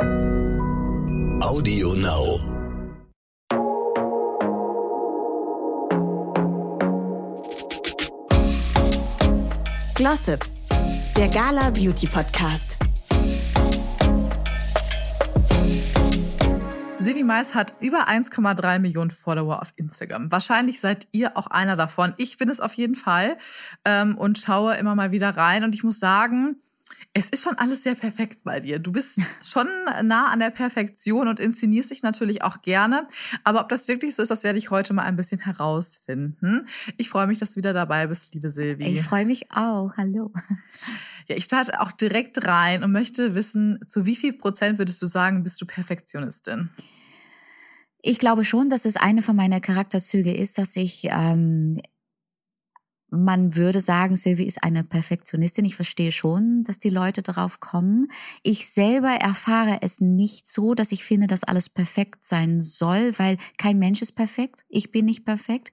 Audio Now. Glossip, der Gala Beauty Podcast. Silvi Mais hat über 1,3 Millionen Follower auf Instagram. Wahrscheinlich seid ihr auch einer davon. Ich bin es auf jeden Fall ähm, und schaue immer mal wieder rein. Und ich muss sagen, es ist schon alles sehr perfekt bei dir. Du bist schon nah an der Perfektion und inszenierst dich natürlich auch gerne. Aber ob das wirklich so ist, das werde ich heute mal ein bisschen herausfinden. Ich freue mich, dass du wieder dabei bist, liebe Silvi. Ich freue mich auch. Hallo. Ja, ich starte auch direkt rein und möchte wissen, zu wie viel Prozent würdest du sagen, bist du Perfektionistin? Ich glaube schon, dass es eine von meiner Charakterzüge ist, dass ich ähm, man würde sagen, Sylvie ist eine Perfektionistin. Ich verstehe schon, dass die Leute darauf kommen. Ich selber erfahre es nicht so, dass ich finde, dass alles perfekt sein soll, weil kein Mensch ist perfekt. Ich bin nicht perfekt.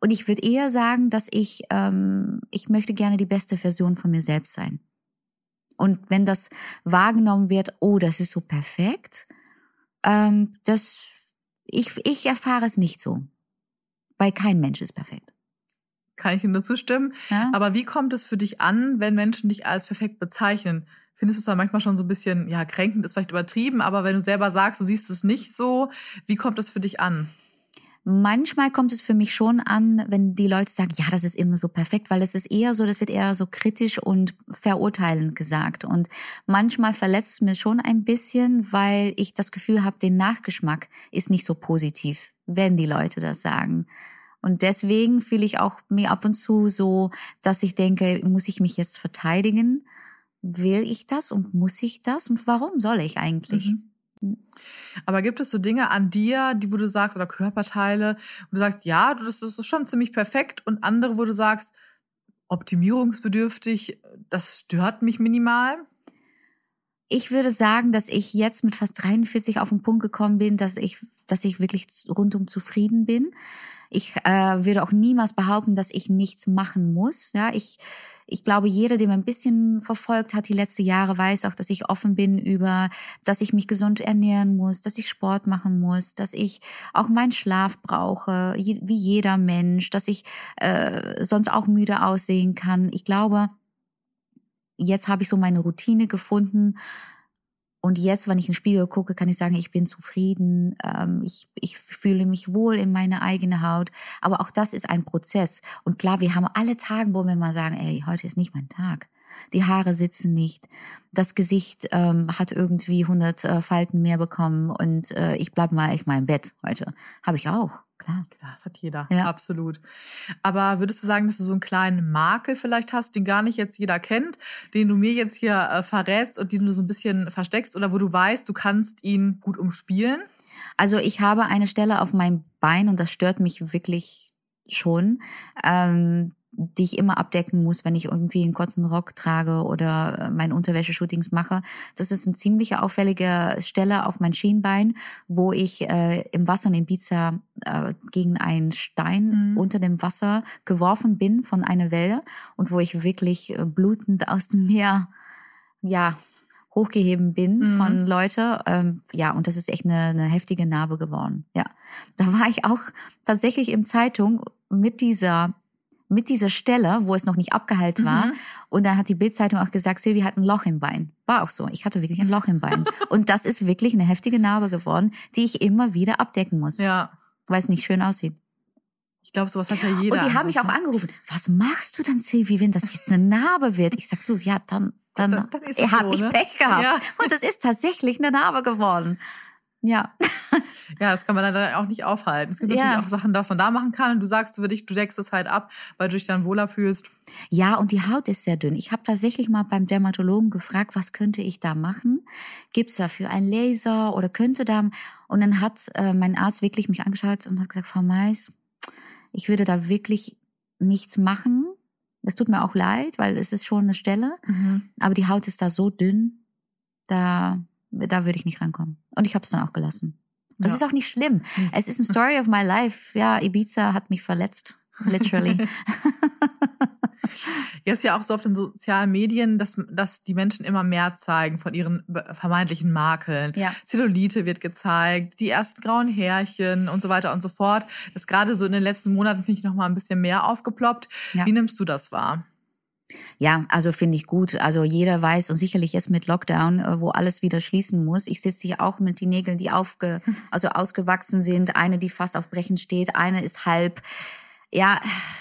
Und ich würde eher sagen, dass ich, ähm, ich möchte gerne die beste Version von mir selbst sein. Und wenn das wahrgenommen wird, oh, das ist so perfekt, ähm, das, ich, ich erfahre es nicht so. Weil kein Mensch ist perfekt. Kann ich nur zustimmen. Ja? Aber wie kommt es für dich an, wenn Menschen dich als perfekt bezeichnen? Findest du es dann manchmal schon so ein bisschen, ja, kränkend ist vielleicht übertrieben, aber wenn du selber sagst, du siehst es nicht so, wie kommt es für dich an? Manchmal kommt es für mich schon an, wenn die Leute sagen, ja, das ist immer so perfekt, weil es ist eher so, das wird eher so kritisch und verurteilend gesagt. Und manchmal verletzt es mir schon ein bisschen, weil ich das Gefühl habe, den Nachgeschmack ist nicht so positiv, wenn die Leute das sagen. Und deswegen fühle ich auch mir ab und zu so, dass ich denke, muss ich mich jetzt verteidigen? Will ich das und muss ich das? Und warum soll ich eigentlich? Mhm. Aber gibt es so Dinge an dir, die wo du sagst, oder Körperteile, wo du sagst, ja, das ist schon ziemlich perfekt und andere, wo du sagst, optimierungsbedürftig, das stört mich minimal? Ich würde sagen, dass ich jetzt mit fast 43 auf den Punkt gekommen bin, dass ich, dass ich wirklich rundum zufrieden bin. Ich äh, würde auch niemals behaupten, dass ich nichts machen muss. Ja, ich ich glaube, jeder, der mir ein bisschen verfolgt hat die letzten Jahre, weiß auch, dass ich offen bin über, dass ich mich gesund ernähren muss, dass ich Sport machen muss, dass ich auch meinen Schlaf brauche, wie jeder Mensch, dass ich äh, sonst auch müde aussehen kann. Ich glaube, jetzt habe ich so meine Routine gefunden und jetzt, wenn ich in den Spiegel gucke, kann ich sagen, ich bin zufrieden, ähm, ich, ich fühle mich wohl in meiner eigenen Haut. Aber auch das ist ein Prozess. Und klar, wir haben alle Tage, wo wir mal sagen, ey, heute ist nicht mein Tag. Die Haare sitzen nicht, das Gesicht ähm, hat irgendwie 100 äh, Falten mehr bekommen und äh, ich bleib mal echt mal im Bett heute. Habe ich auch klar. Klar, das hat jeder, ja. absolut. Aber würdest du sagen, dass du so einen kleinen Makel vielleicht hast, den gar nicht jetzt jeder kennt, den du mir jetzt hier äh, verrätst und den du so ein bisschen versteckst oder wo du weißt, du kannst ihn gut umspielen? Also ich habe eine Stelle auf meinem Bein und das stört mich wirklich schon. Ähm, die ich immer abdecken muss, wenn ich irgendwie einen kurzen Rock trage oder äh, mein Unterwäscheshootings mache. Das ist eine ziemlich auffällige Stelle auf mein Schienbein, wo ich äh, im Wasser in Ibiza äh, gegen einen Stein mhm. unter dem Wasser geworfen bin von einer Welle und wo ich wirklich äh, blutend aus dem Meer, ja, hochgeheben bin mhm. von Leute. Ähm, ja, und das ist echt eine, eine heftige Narbe geworden. Ja, da war ich auch tatsächlich im Zeitung mit dieser mit dieser Stelle, wo es noch nicht abgeheilt war. Mhm. Und dann hat die Bildzeitung auch gesagt, Silvi hat ein Loch im Bein. War auch so. Ich hatte wirklich ein Loch im Bein. und das ist wirklich eine heftige Narbe geworden, die ich immer wieder abdecken muss. Ja. Weil es nicht schön aussieht. Ich glaube, sowas hat ja jeder. Und die haben mich auch ne? angerufen. Was machst du dann, Silvi, wenn das jetzt eine Narbe wird? Ich sag, du, ja, dann, dann, dann, dann habe so, ich ne? Pech gehabt. Ja. Und es ist tatsächlich eine Narbe geworden. Ja. ja, das kann man dann auch nicht aufhalten. Es gibt ja. natürlich auch Sachen, dass man da machen kann. Und du sagst für dich, du deckst es halt ab, weil du dich dann wohler fühlst. Ja, und die Haut ist sehr dünn. Ich habe tatsächlich mal beim Dermatologen gefragt, was könnte ich da machen? Gibt's dafür einen Laser oder könnte da? Und dann hat äh, mein Arzt wirklich mich angeschaut und hat gesagt, Frau Mais, ich würde da wirklich nichts machen. Es tut mir auch leid, weil es ist schon eine Stelle. Mhm. Aber die Haut ist da so dünn, da da würde ich nicht rankommen. Und ich habe es dann auch gelassen. Das ja. ist auch nicht schlimm. Hm. Es ist ein Story of my life. Ja, Ibiza hat mich verletzt, literally. Jetzt ist ja auch so auf den sozialen Medien, dass, dass die Menschen immer mehr zeigen von ihren vermeintlichen Makeln. Ja. Zellulite wird gezeigt, die ersten grauen Härchen und so weiter und so fort. Das ist gerade so in den letzten Monaten, finde ich, noch mal ein bisschen mehr aufgeploppt. Ja. Wie nimmst du das wahr? Ja, also finde ich gut. Also jeder weiß und sicherlich jetzt mit Lockdown, äh, wo alles wieder schließen muss. Ich sitze hier auch mit den Nägeln, die aufge, also ausgewachsen sind. Eine, die fast auf Brechen steht. Eine ist halb. Ja,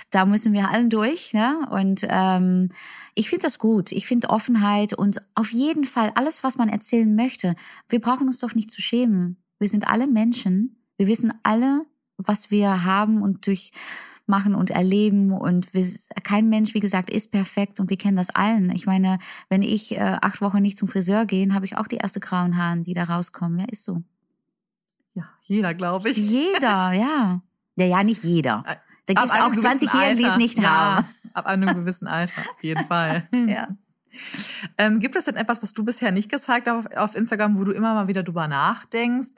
da müssen wir allen durch. Ne? Und ähm, ich finde das gut. Ich finde Offenheit und auf jeden Fall alles, was man erzählen möchte. Wir brauchen uns doch nicht zu schämen. Wir sind alle Menschen. Wir wissen alle, was wir haben und durch machen und erleben und wir, kein Mensch, wie gesagt, ist perfekt und wir kennen das allen. Ich meine, wenn ich äh, acht Wochen nicht zum Friseur gehe, habe ich auch die erste grauen Haaren, die da rauskommen. Ja, ist so. Ja, jeder, glaube ich. Jeder, ja. Ja, ja, nicht jeder. Äh, Da gibt es auch 20-Jährige, die es nicht ja, haben. Ab einem gewissen Alter, auf jeden Fall. Ja. Ähm, gibt es denn etwas, was du bisher nicht gezeigt hast auf, auf Instagram, wo du immer mal wieder drüber nachdenkst?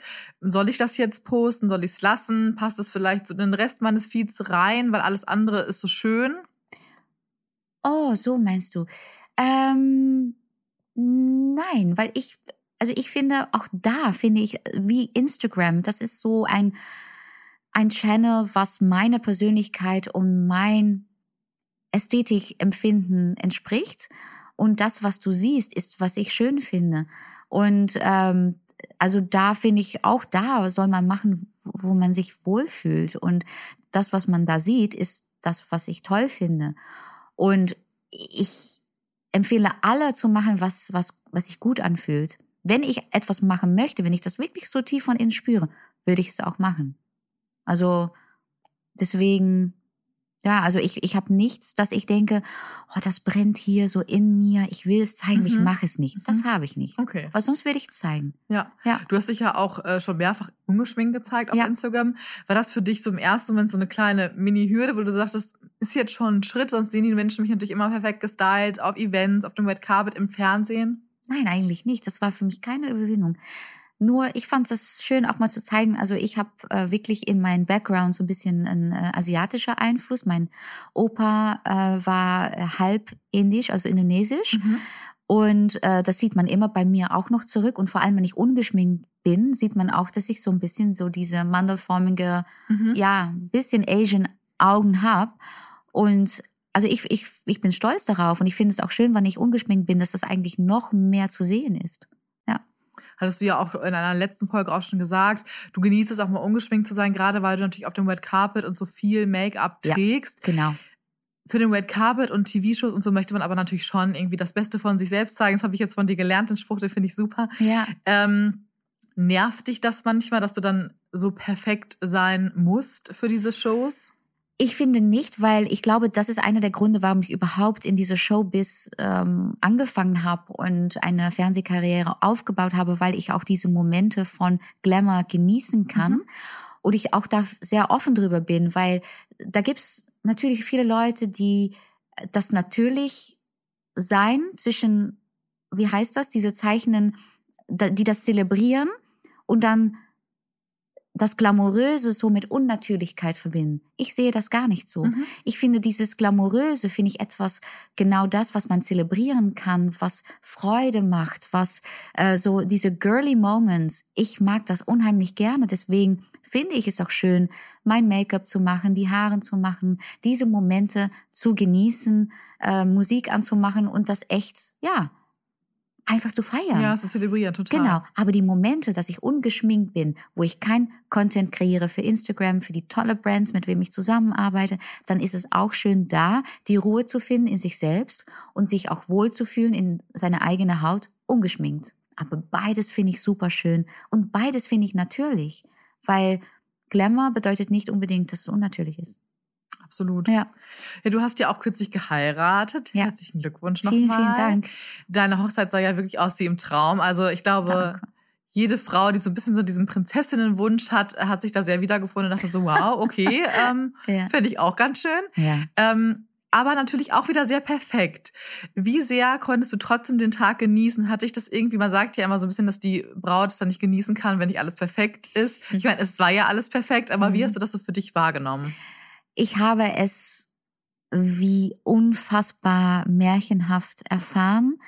Soll ich das jetzt posten? Soll ich es lassen? Passt es vielleicht so in den Rest meines Feeds rein, weil alles andere ist so schön? Oh, so meinst du. Ähm, nein, weil ich, also ich finde, auch da finde ich, wie Instagram, das ist so ein, ein Channel, was meiner Persönlichkeit und mein Ästhetikempfinden entspricht. Und das, was du siehst, ist, was ich schön finde. Und ähm, also da finde ich, auch da soll man machen, wo man sich wohlfühlt. Und das, was man da sieht, ist das, was ich toll finde. Und ich empfehle alle zu machen, was, was, was sich gut anfühlt. Wenn ich etwas machen möchte, wenn ich das wirklich so tief von innen spüre, würde ich es auch machen. Also deswegen, ja, also ich, ich habe nichts, dass ich denke, oh, das brennt hier so in mir, ich will es zeigen, ich Mhm. mache es nicht. Das Mhm. habe ich nicht. Okay. Weil sonst würde ich es zeigen. Ja. Ja. Du hast dich ja auch äh, schon mehrfach ungeschminkt gezeigt auf Ja. Instagram. War das für dich so im ersten Moment so eine kleine Mini-Hürde, wo du sagtest, ist jetzt schon ein Schritt, sonst sehen die Menschen mich natürlich immer perfekt gestylt, auf Events, auf dem Red Carpet, im Fernsehen? Nein, eigentlich nicht. Das war für mich keine Überwindung. Nur ich fand es schön, auch mal zu zeigen. Also ich habe äh, wirklich in meinem Background so ein bisschen ein äh, asiatischer Einfluss. Mein Opa äh, war äh, halb indisch, also indonesisch. Und äh, das sieht man immer bei mir auch noch zurück. Und vor allem, wenn ich ungeschminkt bin, sieht man auch, dass ich so ein bisschen so diese mandelformige, Mhm. ja, bisschen Asian Augen hab. Und also ich, ich, ich bin stolz darauf und ich finde es auch schön, wenn ich ungeschminkt bin, dass das eigentlich noch mehr zu sehen ist. Hattest du ja auch in einer letzten Folge auch schon gesagt, du genießt es auch mal ungeschminkt zu sein, gerade weil du natürlich auf dem Red Carpet und so viel Make-up Ja. trägst. Genau. Für den Red Carpet und TV-Shows und so möchte man aber natürlich schon irgendwie das Beste von sich selbst zeigen. Das habe ich jetzt von dir gelernt, den Spruch, den finde ich super. Ja. Ähm, nervt dich das manchmal, dass du dann so perfekt sein musst für diese Shows? Ich finde nicht, weil ich glaube, das ist einer der Gründe, warum ich überhaupt in diese Showbiz ähm, angefangen habe und eine Fernsehkarriere aufgebaut habe, weil ich auch diese Momente von Glamour genießen kann Mhm. und ich auch da sehr offen drüber bin, weil da gibt's natürlich viele Leute, die das natürlich sein zwischen, wie heißt das, diese Zeichnen, die das zelebrieren und dann das Glamouröse so mit Unnatürlichkeit verbinden. Ich sehe das gar nicht so. Mhm. Ich finde dieses Glamouröse, finde ich etwas, genau das, was man zelebrieren kann, was Freude macht, was äh, so diese girly Moments. Ich mag das unheimlich gerne. Deswegen finde ich es auch schön, mein Make-up zu machen, die Haare zu machen, diese Momente zu genießen, äh, Musik anzumachen und das echt, ja, einfach zu feiern. Ja, so zelebrieren, total. Genau, aber die Momente, dass ich ungeschminkt bin, wo ich kein Content kreiere für Instagram, für die tolle Brands, mit wem ich zusammenarbeite, dann ist es auch schön da, die Ruhe zu finden in sich selbst und sich auch wohlzufühlen in seine eigene Haut, ungeschminkt. Aber beides finde ich super schön und beides finde ich natürlich, weil Glamour bedeutet nicht unbedingt, dass es unnatürlich ist. Absolut. Ja, Ja, du hast ja auch kürzlich geheiratet. Ja. Herzlichen Glückwunsch nochmal. vielen, vielen Dank. Deine Hochzeit sah ja wirklich aus wie im Traum. Also ich glaube, Danke. jede Frau, die so ein bisschen so diesen Prinzessinnenwunsch hat, hat sich da sehr wiedergefunden und dachte so, wow, okay, ähm, Ja. finde ich auch ganz schön. Ja. Ähm, aber natürlich auch wieder sehr perfekt. Wie sehr konntest du trotzdem den Tag genießen? Hatte ich das irgendwie, man sagt ja immer so ein bisschen, dass die Braut es dann nicht genießen kann, wenn nicht alles perfekt ist. Ich meine, es war ja alles perfekt, aber wie Mhm. hast du das so für dich wahrgenommen? Ich habe es wie unfassbar märchenhaft erfahren.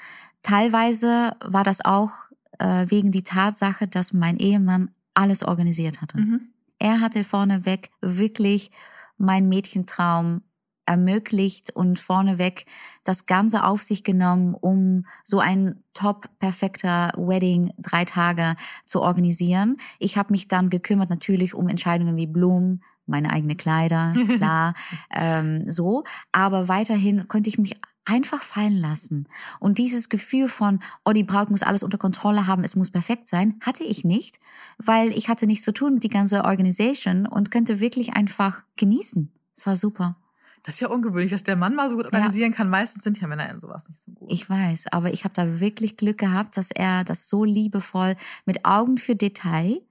Teilweise war das auch äh, wegen die Tatsache, dass mein Ehemann alles organisiert hatte. Mhm. Er hatte vorneweg wirklich mein Mädchentraum ermöglicht und vorneweg das Ganze auf sich genommen, um so ein top perfekter Wedding drei Tage zu organisieren. Ich habe mich dann gekümmert natürlich um Entscheidungen wie Blumen, meine eigene Kleider, klar, ähm, so. Aber weiterhin konnte ich mich einfach fallen lassen. Und dieses Gefühl von, oh, die Braut muss alles unter Kontrolle haben, es muss perfekt sein, hatte ich nicht, weil ich hatte nichts zu tun mit die ganze Organisation und könnte wirklich einfach genießen. Es war super. Das ist ja ungewöhnlich, dass der Mann mal so gut organisieren kann. Meistens sind ja Männer in sowas nicht so gut. Ich weiß, aber ich habe da wirklich Glück gehabt, dass er das so liebevoll mit Augen für Detail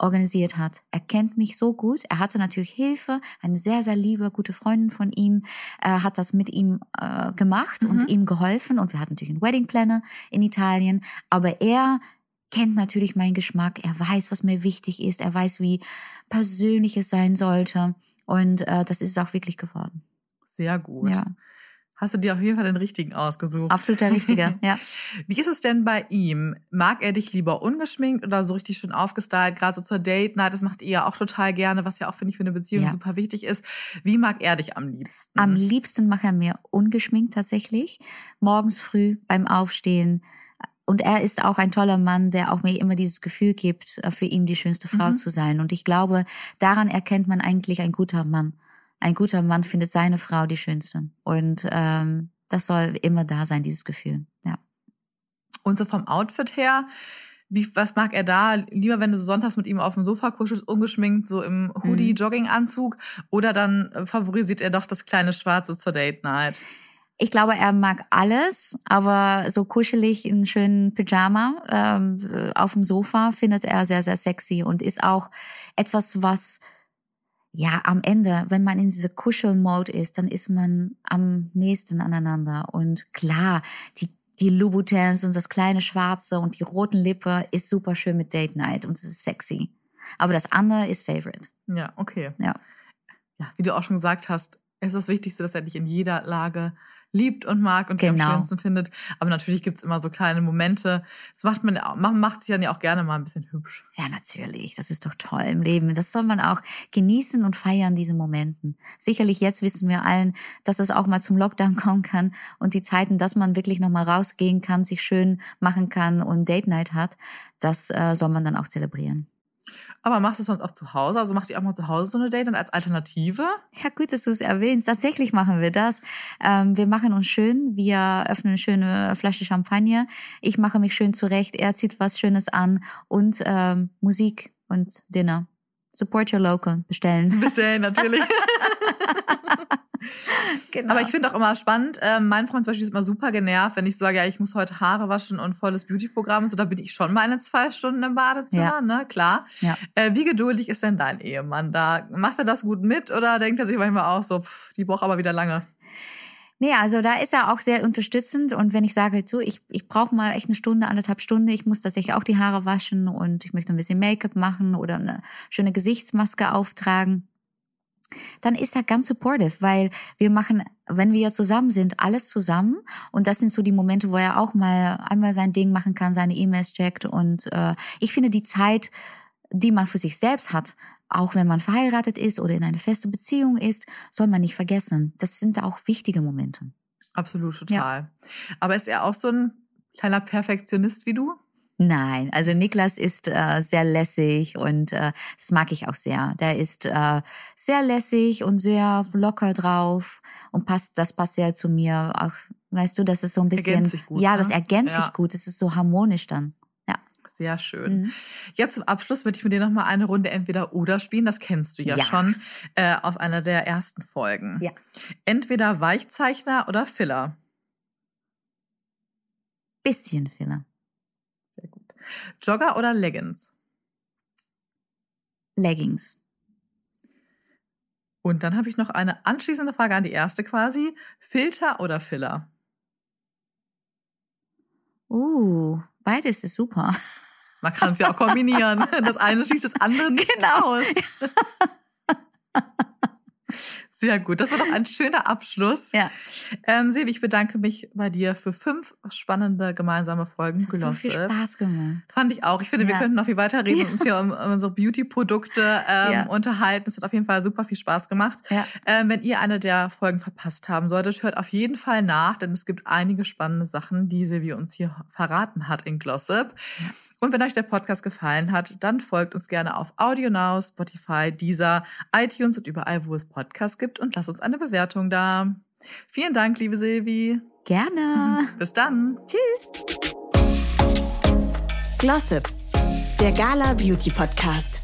organisiert hat. Er kennt mich so gut. Er hatte natürlich Hilfe, eine sehr, sehr liebe, gute Freundin von ihm äh, hat das mit ihm äh, gemacht Mhm. und ihm geholfen. Und wir hatten natürlich einen Wedding Planner in Italien. Aber er kennt natürlich meinen Geschmack. Er weiß, was mir wichtig ist. Er weiß, wie persönlich es sein sollte. Und äh, das ist es auch wirklich geworden. Sehr gut. Ja, Hast du dir auf jeden Fall den richtigen ausgesucht. absolut der Richtige. ja. Wie ist es denn bei ihm? Mag er dich lieber ungeschminkt oder so richtig schön aufgestylt? Gerade so zur Date Night, das macht ihr ja auch total gerne, was ja auch, finde ich, für eine Beziehung Ja. super wichtig ist. Wie mag er dich am liebsten? Am liebsten macht er mir ungeschminkt tatsächlich. Morgens früh beim Aufstehen. Und er ist auch ein toller Mann, der auch mir immer dieses Gefühl gibt, für ihn die schönste Frau Mhm. zu sein. Und ich glaube, daran erkennt man eigentlich ein guter Mann. Ein guter Mann findet seine Frau die schönste. Und ähm, das soll immer da sein, dieses Gefühl. Ja. Und so vom Outfit her, wie, was mag er da? Lieber, wenn du so sonntags mit ihm auf dem Sofa kuschelst, ungeschminkt, so im Hoodie, Mhm. Jogginganzug, oder dann äh, favorisiert er doch das kleine Schwarze zur Date Night? Ich glaube, er mag alles, aber so kuschelig in schönen Pyjama ähm, auf dem Sofa findet er sehr, sehr sexy und ist auch etwas, was ja am Ende, wenn man in diese Kuschelmode ist, dann ist man am nächsten aneinander. Und klar, die die Louboutins und das kleine Schwarze und die roten Lippe ist super schön mit Date Night und es ist sexy. Aber das andere ist Favorite. Ja, okay. Ja. Ja, wie du auch schon gesagt hast, es ist das Wichtigste, dass er dich in jeder Lage liebt und mag und Genau. am schönsten findet. Aber natürlich gibt's immer so kleine Momente. Das macht man, man macht sich dann ja auch gerne mal ein bisschen hübsch. Ja, natürlich. Das ist doch toll im Leben. Das soll man auch genießen und feiern, diese Momenten. Sicherlich jetzt wissen wir allen, dass es auch mal zum Lockdown kommen kann und die Zeiten, dass man wirklich nochmal rausgehen kann, sich schön machen kann und Date Night hat, das äh, soll man dann auch zelebrieren. Aber machst du es sonst auch zu Hause? Also macht ihr auch mal zu Hause so eine Date dann als Alternative? Ja, gut, dass du es erwähnst. Tatsächlich machen wir das. Ähm, wir machen uns schön. Wir öffnen eine schöne Flasche Champagner. Ich mache mich schön zurecht. Er zieht was Schönes an und ähm, Musik und Dinner. Support your local. Bestellen. Bestellen natürlich. Genau. Aber ich finde auch immer spannend, ähm, mein Freund zum Beispiel ist immer super genervt, wenn ich sage, ja, ich muss heute Haare waschen und volles Beauty-Programm und so, da bin ich schon mal eine zwei Stunden im Badezimmer, Ja. ne, klar. Ja. Äh, wie geduldig ist denn dein Ehemann da? Macht er das gut mit oder denkt er sich manchmal auch so, pff, die braucht aber wieder lange? Nee, also da ist er auch sehr unterstützend. Und wenn ich sage, so, ich, ich brauche mal echt eine Stunde, anderthalb Stunden, ich muss tatsächlich auch die Haare waschen und ich möchte ein bisschen Make-up machen oder eine schöne Gesichtsmaske auftragen, dann ist er ganz supportive, weil wir machen, wenn wir zusammen sind, alles zusammen. Und das sind so die Momente, wo er auch mal einmal sein Ding machen kann, seine E-Mails checkt. Und äh, ich finde die Zeit, die man für sich selbst hat, auch wenn man verheiratet ist oder in eine feste Beziehung ist, soll man nicht vergessen. Das sind auch wichtige Momente. Absolut, total. Aber ist er auch so ein kleiner Perfektionist wie du? Nein, also Niklas ist äh, sehr lässig und äh, das mag ich auch sehr. Der ist äh, sehr lässig und sehr locker drauf und passt, das passt sehr zu mir. Auch, weißt du, das ist so ein bisschen, Ergänzt sich gut, ja, ne? das ergänzt Ja. sich gut. Das ist so harmonisch dann. Sehr schön. Mhm. Jetzt zum Abschluss würde ich mit dir noch mal eine Runde entweder oder spielen. Das kennst du ja, Ja. schon äh, aus einer der ersten Folgen. Ja. Entweder Weichzeichner oder Filler. Bisschen Filler. Sehr gut. Jogger oder Leggings? Leggings. Und dann habe ich noch eine anschließende Frage an die erste quasi. Filter oder Filler? Uh, beides ist super. Man kann es ja auch kombinieren. Das eine schließt das andere nicht Genau. aus. Sehr gut. Das war doch ein schöner Abschluss. Ja. Ähm, Sevi, ich bedanke mich bei dir für fünf spannende gemeinsame Folgen. Das hat so viel. Spaß gemacht. Fand ich auch. Ich finde, wir Ja. könnten noch viel weiter reden und uns hier um, um unsere Beauty-Produkte ähm, Ja. unterhalten. Es hat auf jeden Fall super viel Spaß gemacht. Ja. Ähm, wenn ihr eine der Folgen verpasst haben solltet, hört auf jeden Fall nach, denn es gibt einige spannende Sachen, die Silvi uns hier verraten hat in Glossip. Und wenn euch der Podcast gefallen hat, dann folgt uns gerne auf AudioNow, Spotify, Deezer, iTunes und überall, wo es Podcasts gibt und lasst uns eine Bewertung da. Vielen Dank, liebe Silvi. Gerne. Bis dann. Tschüss. Glossip, der Gala Beauty Podcast.